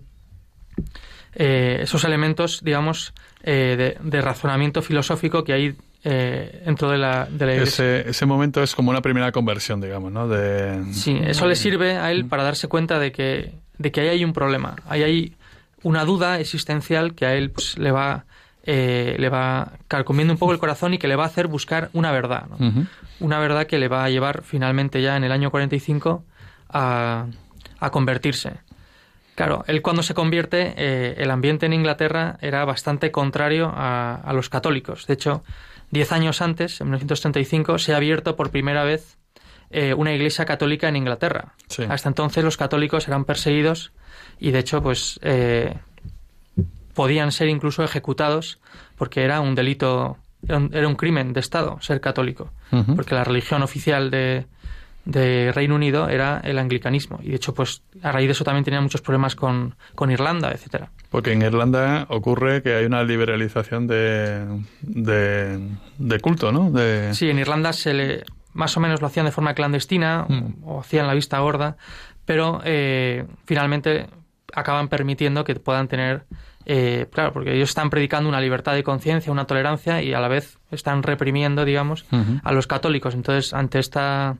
eh, esos elementos, digamos, de, razonamiento filosófico que hay dentro de la, de la iglesia. Ese, ese, momento es como una primera conversión, digamos, ¿no? De, sí, eso le sirve a él para darse cuenta de que, de que ahí hay un problema, ahí hay una duda existencial que a él pues, le va eh, le va carcomiendo un poco el corazón y que le va a hacer buscar una verdad. Una verdad que le va a llevar finalmente ya en el año 45 a, a convertirse. Claro, él cuando se convierte, eh, el ambiente en Inglaterra era bastante contrario a, los católicos. De hecho, diez años antes, en 1935, se ha abierto por primera vez eh, una iglesia católica en Inglaterra. Hasta entonces los católicos eran perseguidos y, de hecho, pues eh, podían ser incluso ejecutados porque era un delito, era un, crimen de Estado ser católico, porque la religión oficial de, de Reino Unido era el anglicanismo. Y de hecho, pues a raíz de eso también tenía muchos problemas con, con Irlanda, etcétera. Porque en Irlanda ocurre que hay una liberalización de, de, culto, ¿no? De... Sí, en Irlanda se le, más o menos lo hacían de forma clandestina mm. o hacían la vista gorda, pero eh, finalmente acaban permitiendo que puedan tener eh, claro, porque ellos están predicando una libertad de conciencia, una tolerancia y a la vez están reprimiendo, digamos, a los católicos. Entonces, ante esta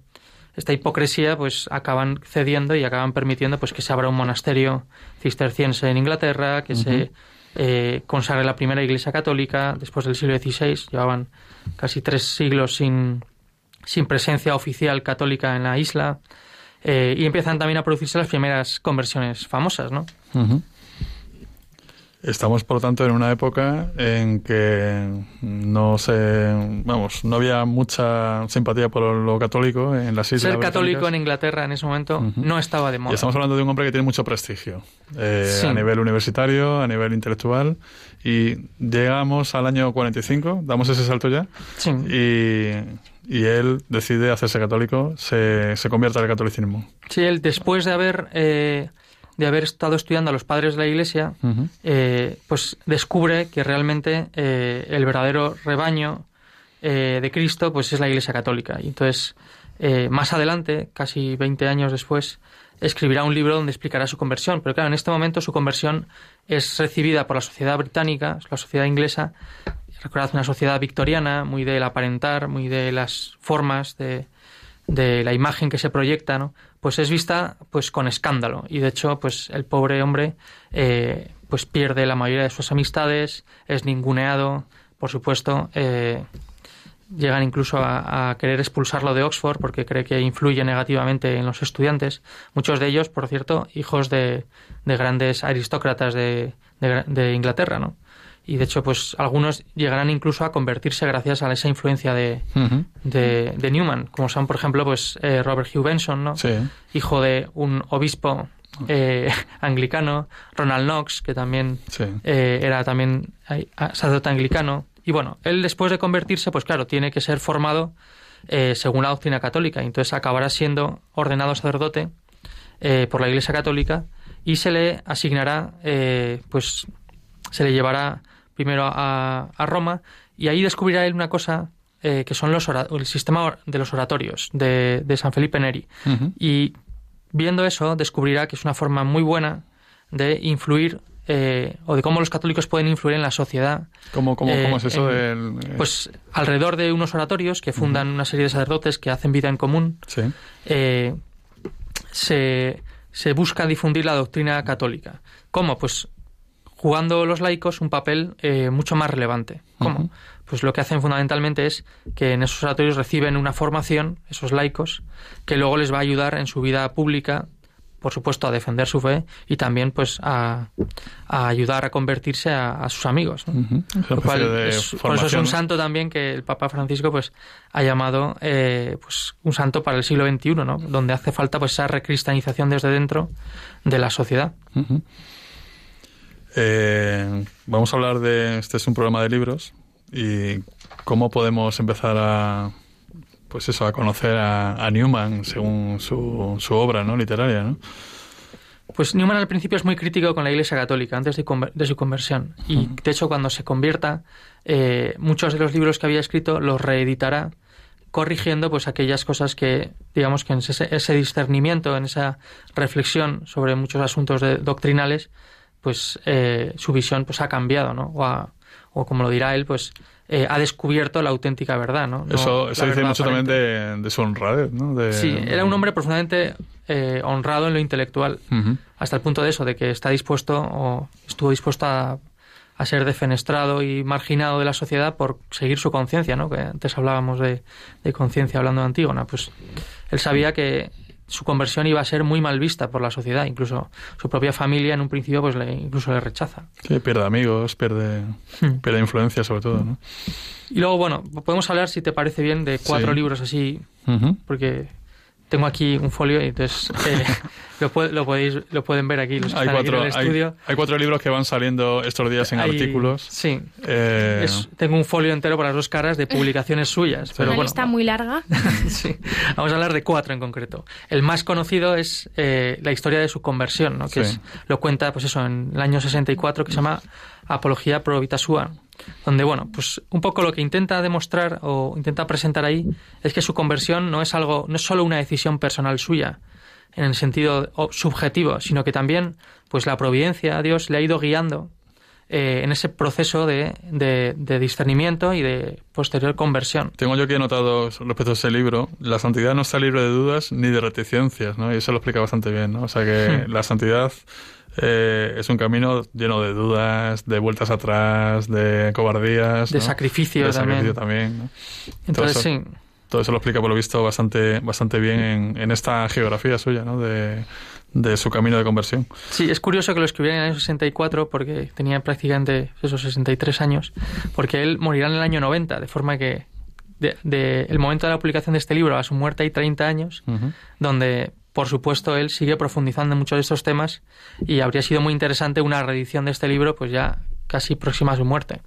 esta hipocresía pues acaban cediendo y acaban permitiendo pues que se abra un monasterio cisterciense en Inglaterra, que se eh, consagre la primera iglesia católica después del siglo XVI. Llevaban casi tres siglos sin, sin presencia oficial católica en la isla. Eh, y empiezan también a producirse las primeras conversiones famosas, ¿no? Estamos, por lo tanto, en una época en que no se, vamos, no había mucha simpatía por lo católico en las islas. Ser católico en Inglaterra en ese momento no estaba de moda. Y estamos hablando de un hombre que tiene mucho prestigio eh, a nivel universitario, a nivel intelectual, y llegamos al año 45, damos ese salto ya, y, y él decide hacerse católico, se, se convierte al catolicismo. Sí, él después de haber eh, de haber estado estudiando a los padres de la Iglesia, eh, pues descubre que realmente eh, el verdadero rebaño eh, de Cristo pues es la Iglesia Católica. Y entonces, más adelante, casi 20 años después, escribirá un libro donde explicará su conversión. Pero claro, en este momento su conversión es recibida por la sociedad británica, la sociedad inglesa, recordad una sociedad victoriana, muy del aparentar, muy de las formas, de, de la imagen que se proyecta, ¿no? Pues es vista pues con escándalo. Y de hecho pues el pobre hombre eh, pues pierde la mayoría de sus amistades es ninguneado por supuesto eh, llegan incluso a, querer expulsarlo de Oxford porque cree que influye negativamente en los estudiantes. Muchos de ellos por cierto hijos de, de grandes aristócratas de Inglaterra no y de hecho pues algunos llegarán incluso a convertirse gracias a esa influencia de, de, Newman como son por ejemplo pues eh, Robert Hugh Benson no hijo de un obispo eh, anglicano Ronald Knox que también eh, era también sacerdote anglicano. Y bueno él después de convertirse pues claro tiene que ser formado según la doctrina católica. Y entonces acabará siendo ordenado sacerdote por la Iglesia católica y se le asignará pues se le llevará primero a, Roma y ahí descubrirá él una cosa eh, que son los el sistema de los oratorios de, San Felipe Neri. Y viendo eso descubrirá que es una forma muy buena de influir eh, o de cómo los católicos pueden influir en la sociedad. ¿Cómo, cómo, cómo es eso? Pues alrededor de unos oratorios que fundan una serie de sacerdotes que hacen vida en común, se, se busca difundir la doctrina católica. ¿Cómo? Pues jugando los laicos un papel eh, mucho más relevante. ¿Cómo? Pues lo que hacen fundamentalmente es que en esos oratorios reciben una formación, esos laicos, que luego les va a ayudar en su vida pública, por supuesto, a defender su fe y también pues a, ayudar a convertirse a, sus amigos. por eso es un santo también que el Papa Francisco pues ha llamado eh, pues un santo para el siglo XXI, ¿no? donde hace falta pues esa recristianización desde dentro de la sociedad. Eh, vamos a hablar de. Este es un programa de libros y cómo podemos empezar a. Pues eso, a conocer a, Newman según su, su obra ¿no? literaria, ¿no? Pues Newman al principio es muy crítico con la Iglesia Católica antes de, de su conversión. Y de hecho, cuando se convierta, eh, muchos de los libros que había escrito los reeditará corrigiendo pues aquellas cosas que digamos que en ese, ese discernimiento, en esa reflexión sobre muchos asuntos doctrinales, pues eh, su visión pues ha cambiado, ¿no? O, como lo dirá él, pues eh, ha descubierto la auténtica verdad, ¿no? eso, dice mucho también de, su honradez, ¿no? sí, era un hombre profundamente eh, honrado en lo intelectual, hasta el punto de eso, de que está dispuesto o estuvo dispuesto a, ser defenestrado y marginado de la sociedad por seguir su conciencia, ¿no? Que antes hablábamos de, de conciencia hablando de Antígona, pues él sabía que su conversión iba a ser muy mal vista por la sociedad, incluso su propia familia en un principio pues le, incluso le rechaza. Sí, pierde amigos, pierde, hmm. pierde influencia sobre todo, ¿no? Y luego, bueno, podemos hablar, si te parece bien, de cuatro libros así, porque tengo aquí un folio y entonces eh, lo, lo, podéis, lo pueden ver aquí los hay cuatro, en el estudio. Hay, cuatro libros que van saliendo estos días en artículos. Sí. Eh, tengo un folio entero para las dos caras de publicaciones suyas. Pero Una lista muy larga. sí. Vamos a hablar de cuatro en concreto. El más conocido es eh, la historia de su conversión, ¿no? que es, lo cuenta pues eso en el año 64, que se llama Apología Pro Sua donde, bueno, pues un poco lo que intenta demostrar o intenta presentar ahí es que su conversión no es algo, no es solo una decisión personal suya, en el sentido subjetivo, sino que también, pues la providencia, a Dios le ha ido guiando eh, en ese proceso de, de, discernimiento y de posterior conversión. Tengo yo que he notado respecto a ese libro, la santidad no está libre de dudas ni de reticencias, ¿no? Y eso lo explica bastante bien, ¿no? O sea que hmm. la santidad eh, es un camino lleno de dudas, de vueltas atrás, de cobardías. De sacrificio de también. Sacrificio también Entonces, todo eso, sí. Todo eso lo explica, por lo visto, bastante, bastante bien en, en esta geografía suya, ¿no? De, de su camino de conversión. Sí, es curioso que lo escribiera en el año 64 porque tenía prácticamente esos 63 años, porque él morirá en el año 90, de forma que de, el momento de la publicación de este libro a su muerte hay 30 años, donde por supuesto, él sigue profundizando en muchos de estos temas y habría sido muy interesante una reedición de este libro, pues ya casi próxima a su muerte.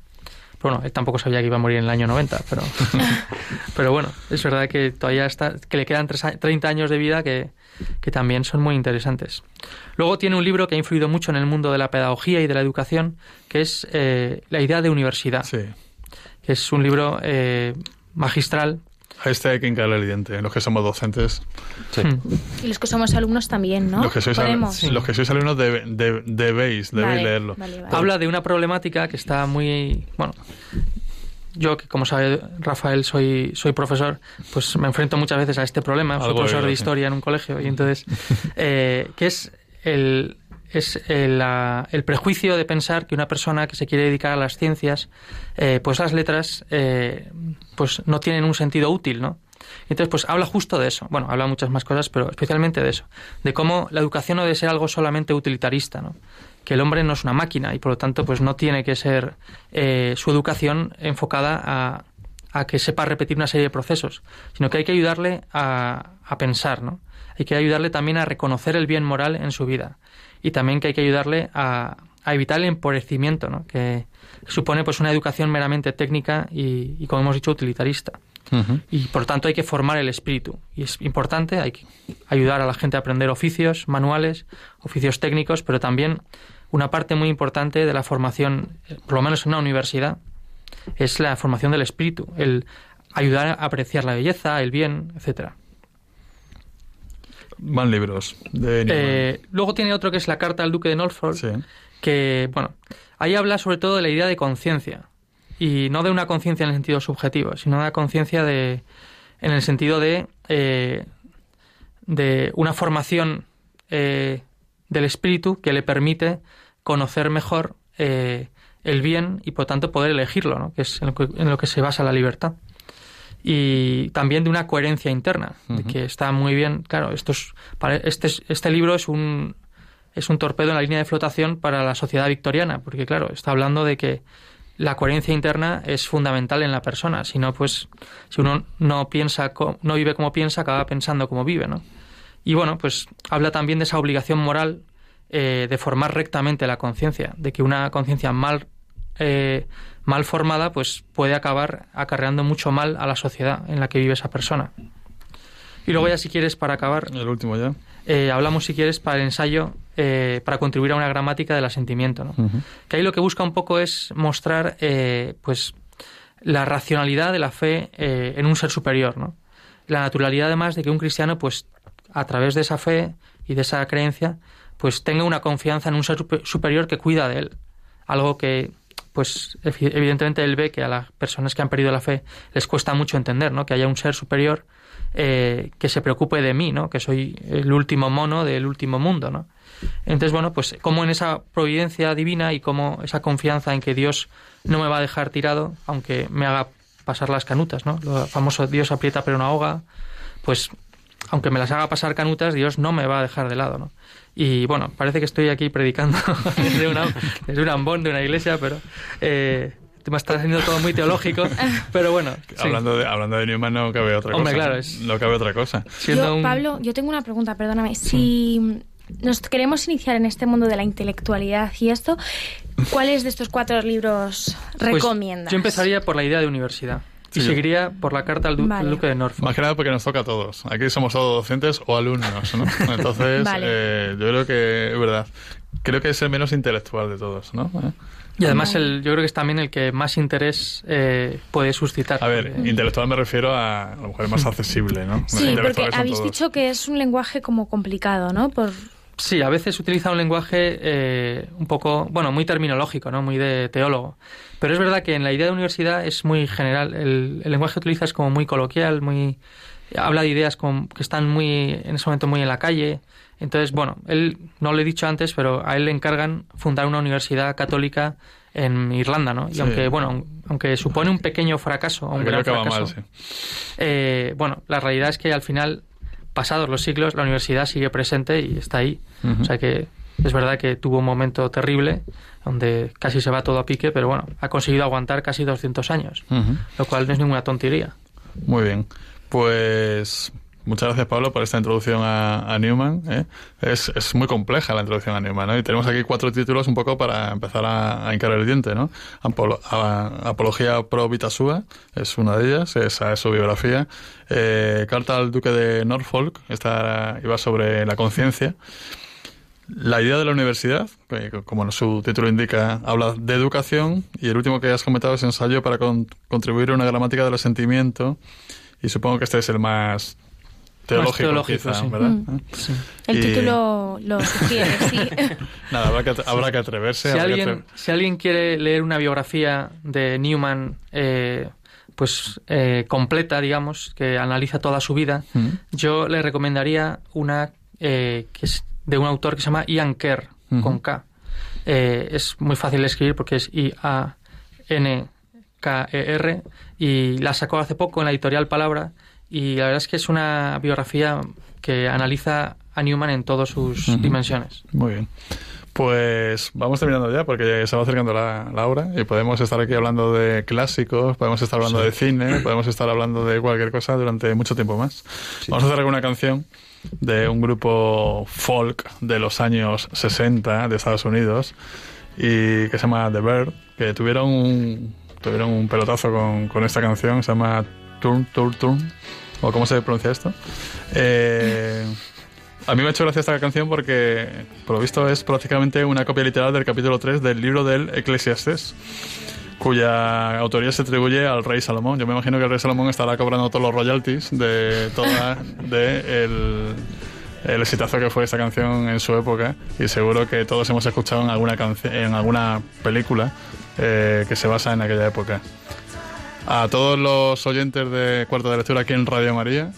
bueno, él tampoco sabía que iba a morir en el año 90, pero, pero bueno, es verdad que todavía está, que le quedan 30 años de vida que, que también son muy interesantes. Luego tiene un libro que ha influido mucho en el mundo de la pedagogía y de la educación, que es eh, La idea de universidad. Sí. Que es un libro eh, magistral este hay que hincarle el diente, los que somos docentes. Hmm. Y los que somos alumnos también, ¿no? Los que sois, los que sois alumnos debéis, leerlo. Habla de una problemática que está muy... Bueno, yo que como sabe Rafael soy soy profesor pues me enfrento muchas veces a este problema soy profesor de historia en un colegio y entonces eh, que es el es el, el, prejuicio de pensar que una persona que se quiere dedicar a las ciencias, eh, pues las letras eh, pues no tienen un sentido útil, ¿no? Entonces, pues habla justo de eso. Bueno, habla muchas más cosas, pero especialmente de eso. De cómo la educación no debe ser algo solamente utilitarista, ¿no? Que el hombre no es una máquina y por lo tanto, pues no tiene que ser eh, su educación enfocada a, a, que sepa repetir una serie de procesos, sino que hay que ayudarle a, a pensar, ¿no? Hay que ayudarle también a reconocer el bien moral en su vida y también que hay que ayudarle a, a evitar el empobrecimiento, ¿no? que supone pues una educación meramente técnica y, como hemos dicho, utilitarista. Y por tanto hay que formar el espíritu. Y es importante, hay que ayudar a la gente a aprender oficios, manuales, oficios técnicos, pero también una parte muy importante de la formación, por lo menos en una universidad, es la formación del espíritu, el ayudar a apreciar la belleza, el bien, etcétera. Van libros. De eh, luego tiene otro que es la carta al duque de Norfolk, que, bueno, ahí habla sobre todo de la idea de conciencia. Y no de una conciencia en el sentido subjetivo, sino de una conciencia de, en el sentido de, eh, de una formación eh, del espíritu que le permite conocer mejor el bien y por tanto poder elegirlo, ¿no? que es en lo que se basa la libertad y también de una coherencia interna, de que está muy bien, claro, esto es, para este, este libro es un, es un torpedo en la línea de flotación para la sociedad victoriana, porque claro, está hablando de que la coherencia interna es fundamental en la persona, si no, pues, si uno no piensa, no vive como piensa, acaba pensando como vive, ¿no? Y bueno, pues habla también de esa obligación moral eh, de formar rectamente la conciencia, de que una conciencia mal eh, mal formada, pues puede acabar acarreando mucho mal a la sociedad en la que vive esa persona. Y luego ya si quieres, para acabar... El último ya. Eh, hablamos, si quieres, para el ensayo, eh, para contribuir a una gramática del asentimiento. ¿no? Que ahí lo que busca un poco es mostrar, eh, pues, la racionalidad de la fe en un ser superior, ¿no? La naturalidad, además, de que un cristiano, pues, a través de esa fe y de esa creencia, pues tenga una confianza en un ser superior que cuida de él. Algo que pues evidentemente él ve que a las personas que han perdido la fe les cuesta mucho entender, ¿no? Que haya un ser superior eh, que se preocupe de mí, ¿no? Que soy el último mono del último mundo, ¿no? Entonces, bueno, pues como en esa providencia divina y como esa confianza en que Dios no me va a dejar tirado, aunque me haga pasar las canutas, ¿no? Lo famoso Dios aprieta pero no ahoga, pues aunque me las haga pasar canutas, Dios no me va a dejar de lado, ¿no? Y bueno, parece que estoy aquí predicando desde, una, desde un ambón de una iglesia, pero eh, me está haciendo todo muy teológico, pero bueno. Hablando, de, hablando de Newman no cabe otra Hombre, cosa. claro, es... No cabe otra cosa. Pablo, yo tengo una pregunta, perdóname. Si nos queremos iniciar en este mundo de la intelectualidad y esto, ¿cuáles de estos cuatro libros pues recomiendas? yo empezaría por la idea de universidad. Y seguiría por la carta al, Duque de Norfolk. Más que nada porque nos toca a todos. Aquí somos todos docentes o alumnos, ¿no? Entonces, eh, yo creo que es verdad. Creo que es el menos intelectual de todos, ¿no? ¿Eh? Y además el, yo creo que es también el que más interés eh, puede suscitar. A ver, intelectual me refiero a, a lo mejor más accesible, ¿no? Sí, porque habéis dicho que es un lenguaje como complicado, ¿no? Por Sí, a veces utiliza un lenguaje eh, un poco, bueno, muy terminológico, ¿no? Muy de teólogo. Pero es verdad que en la idea de universidad es muy general. El, lenguaje que utiliza es como muy coloquial, muy habla de ideas que están muy en ese momento muy en la calle. Entonces, bueno, él no lo he dicho antes, pero a él le encargan fundar una universidad católica en Irlanda, ¿no? Y aunque, bueno, aunque supone un pequeño fracaso, un gran fracaso, eh, bueno, la realidad es que al final pasados los siglos, la universidad sigue presente y está ahí. O sea que es verdad que tuvo un momento terrible donde casi se va todo a pique, pero bueno, ha conseguido aguantar casi 200 años, lo cual no es ninguna tontería. Muy bien. Pues Muchas gracias, Pablo, por esta introducción a, Newman. ¿eh? Es, es, muy compleja la introducción a Newman. ¿no? Y tenemos aquí cuatro títulos un poco para empezar a, a el diente. ¿no? Apología pro Vitasua es una de ellas, esa es su biografía. Eh, Carta al Duque de Norfolk, esta iba sobre la conciencia. La idea de la universidad, que, como su título indica, habla de educación. Y el último que has comentado es ensayo para contribuir a una gramática del sentimiento. Y supongo que este es el más teológico, ¿verdad? Mm. El título lo sugiere, sí. Nada, habrá que, atreverse. Si, alguien, si alguien quiere leer una biografía de Newman, eh, pues eh, completa, digamos, que analiza toda su vida, mm. yo le recomendaría una eh, que es de un autor que se llama Ian Kerr, con K. es muy fácil de escribir porque es I-A-N-K-E-R y la sacó hace poco en la editorial Palabra y la verdad es que es una biografía que analiza a Newman en todas sus dimensiones. Muy bien. Pues vamos terminando ya porque se va acercando la, hora y podemos estar aquí hablando de clásicos, podemos estar hablando de cine, podemos estar hablando de cualquier cosa durante mucho tiempo más. Vamos a hacer alguna canción de un grupo folk de los años 60 de Estados Unidos y que se llama The Bird, que tuvieron un, tuvieron un pelotazo con, con esta canción, se llama Turn, Turn, Turn o cómo se pronuncia esto. Eh, a mí me ha hecho gracia esta canción porque, por lo visto, es prácticamente una copia literal del capítulo 3 del libro del Eclesiastes, cuya autoría se atribuye al rey Salomón. Yo me imagino que el rey Salomón estará cobrando todos los royalties de toda de el, el exitazo que fue esta canción en su época y seguro que todos hemos escuchado en alguna, en alguna película eh, que se basa en aquella época. A todos los oyentes de Cuarto de Lectura aquí en Radio María,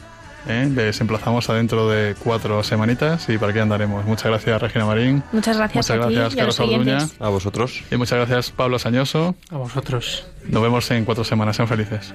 ¿eh? les emplazamos adentro de cuatro semanitas y para aquí andaremos. Muchas gracias, Regina Marín. Muchas gracias, muchas gracias Carlos Orduña. A vosotros. Y muchas gracias, Pablo Sañoso. A vosotros. Nos vemos en cuatro semanas. Sean felices.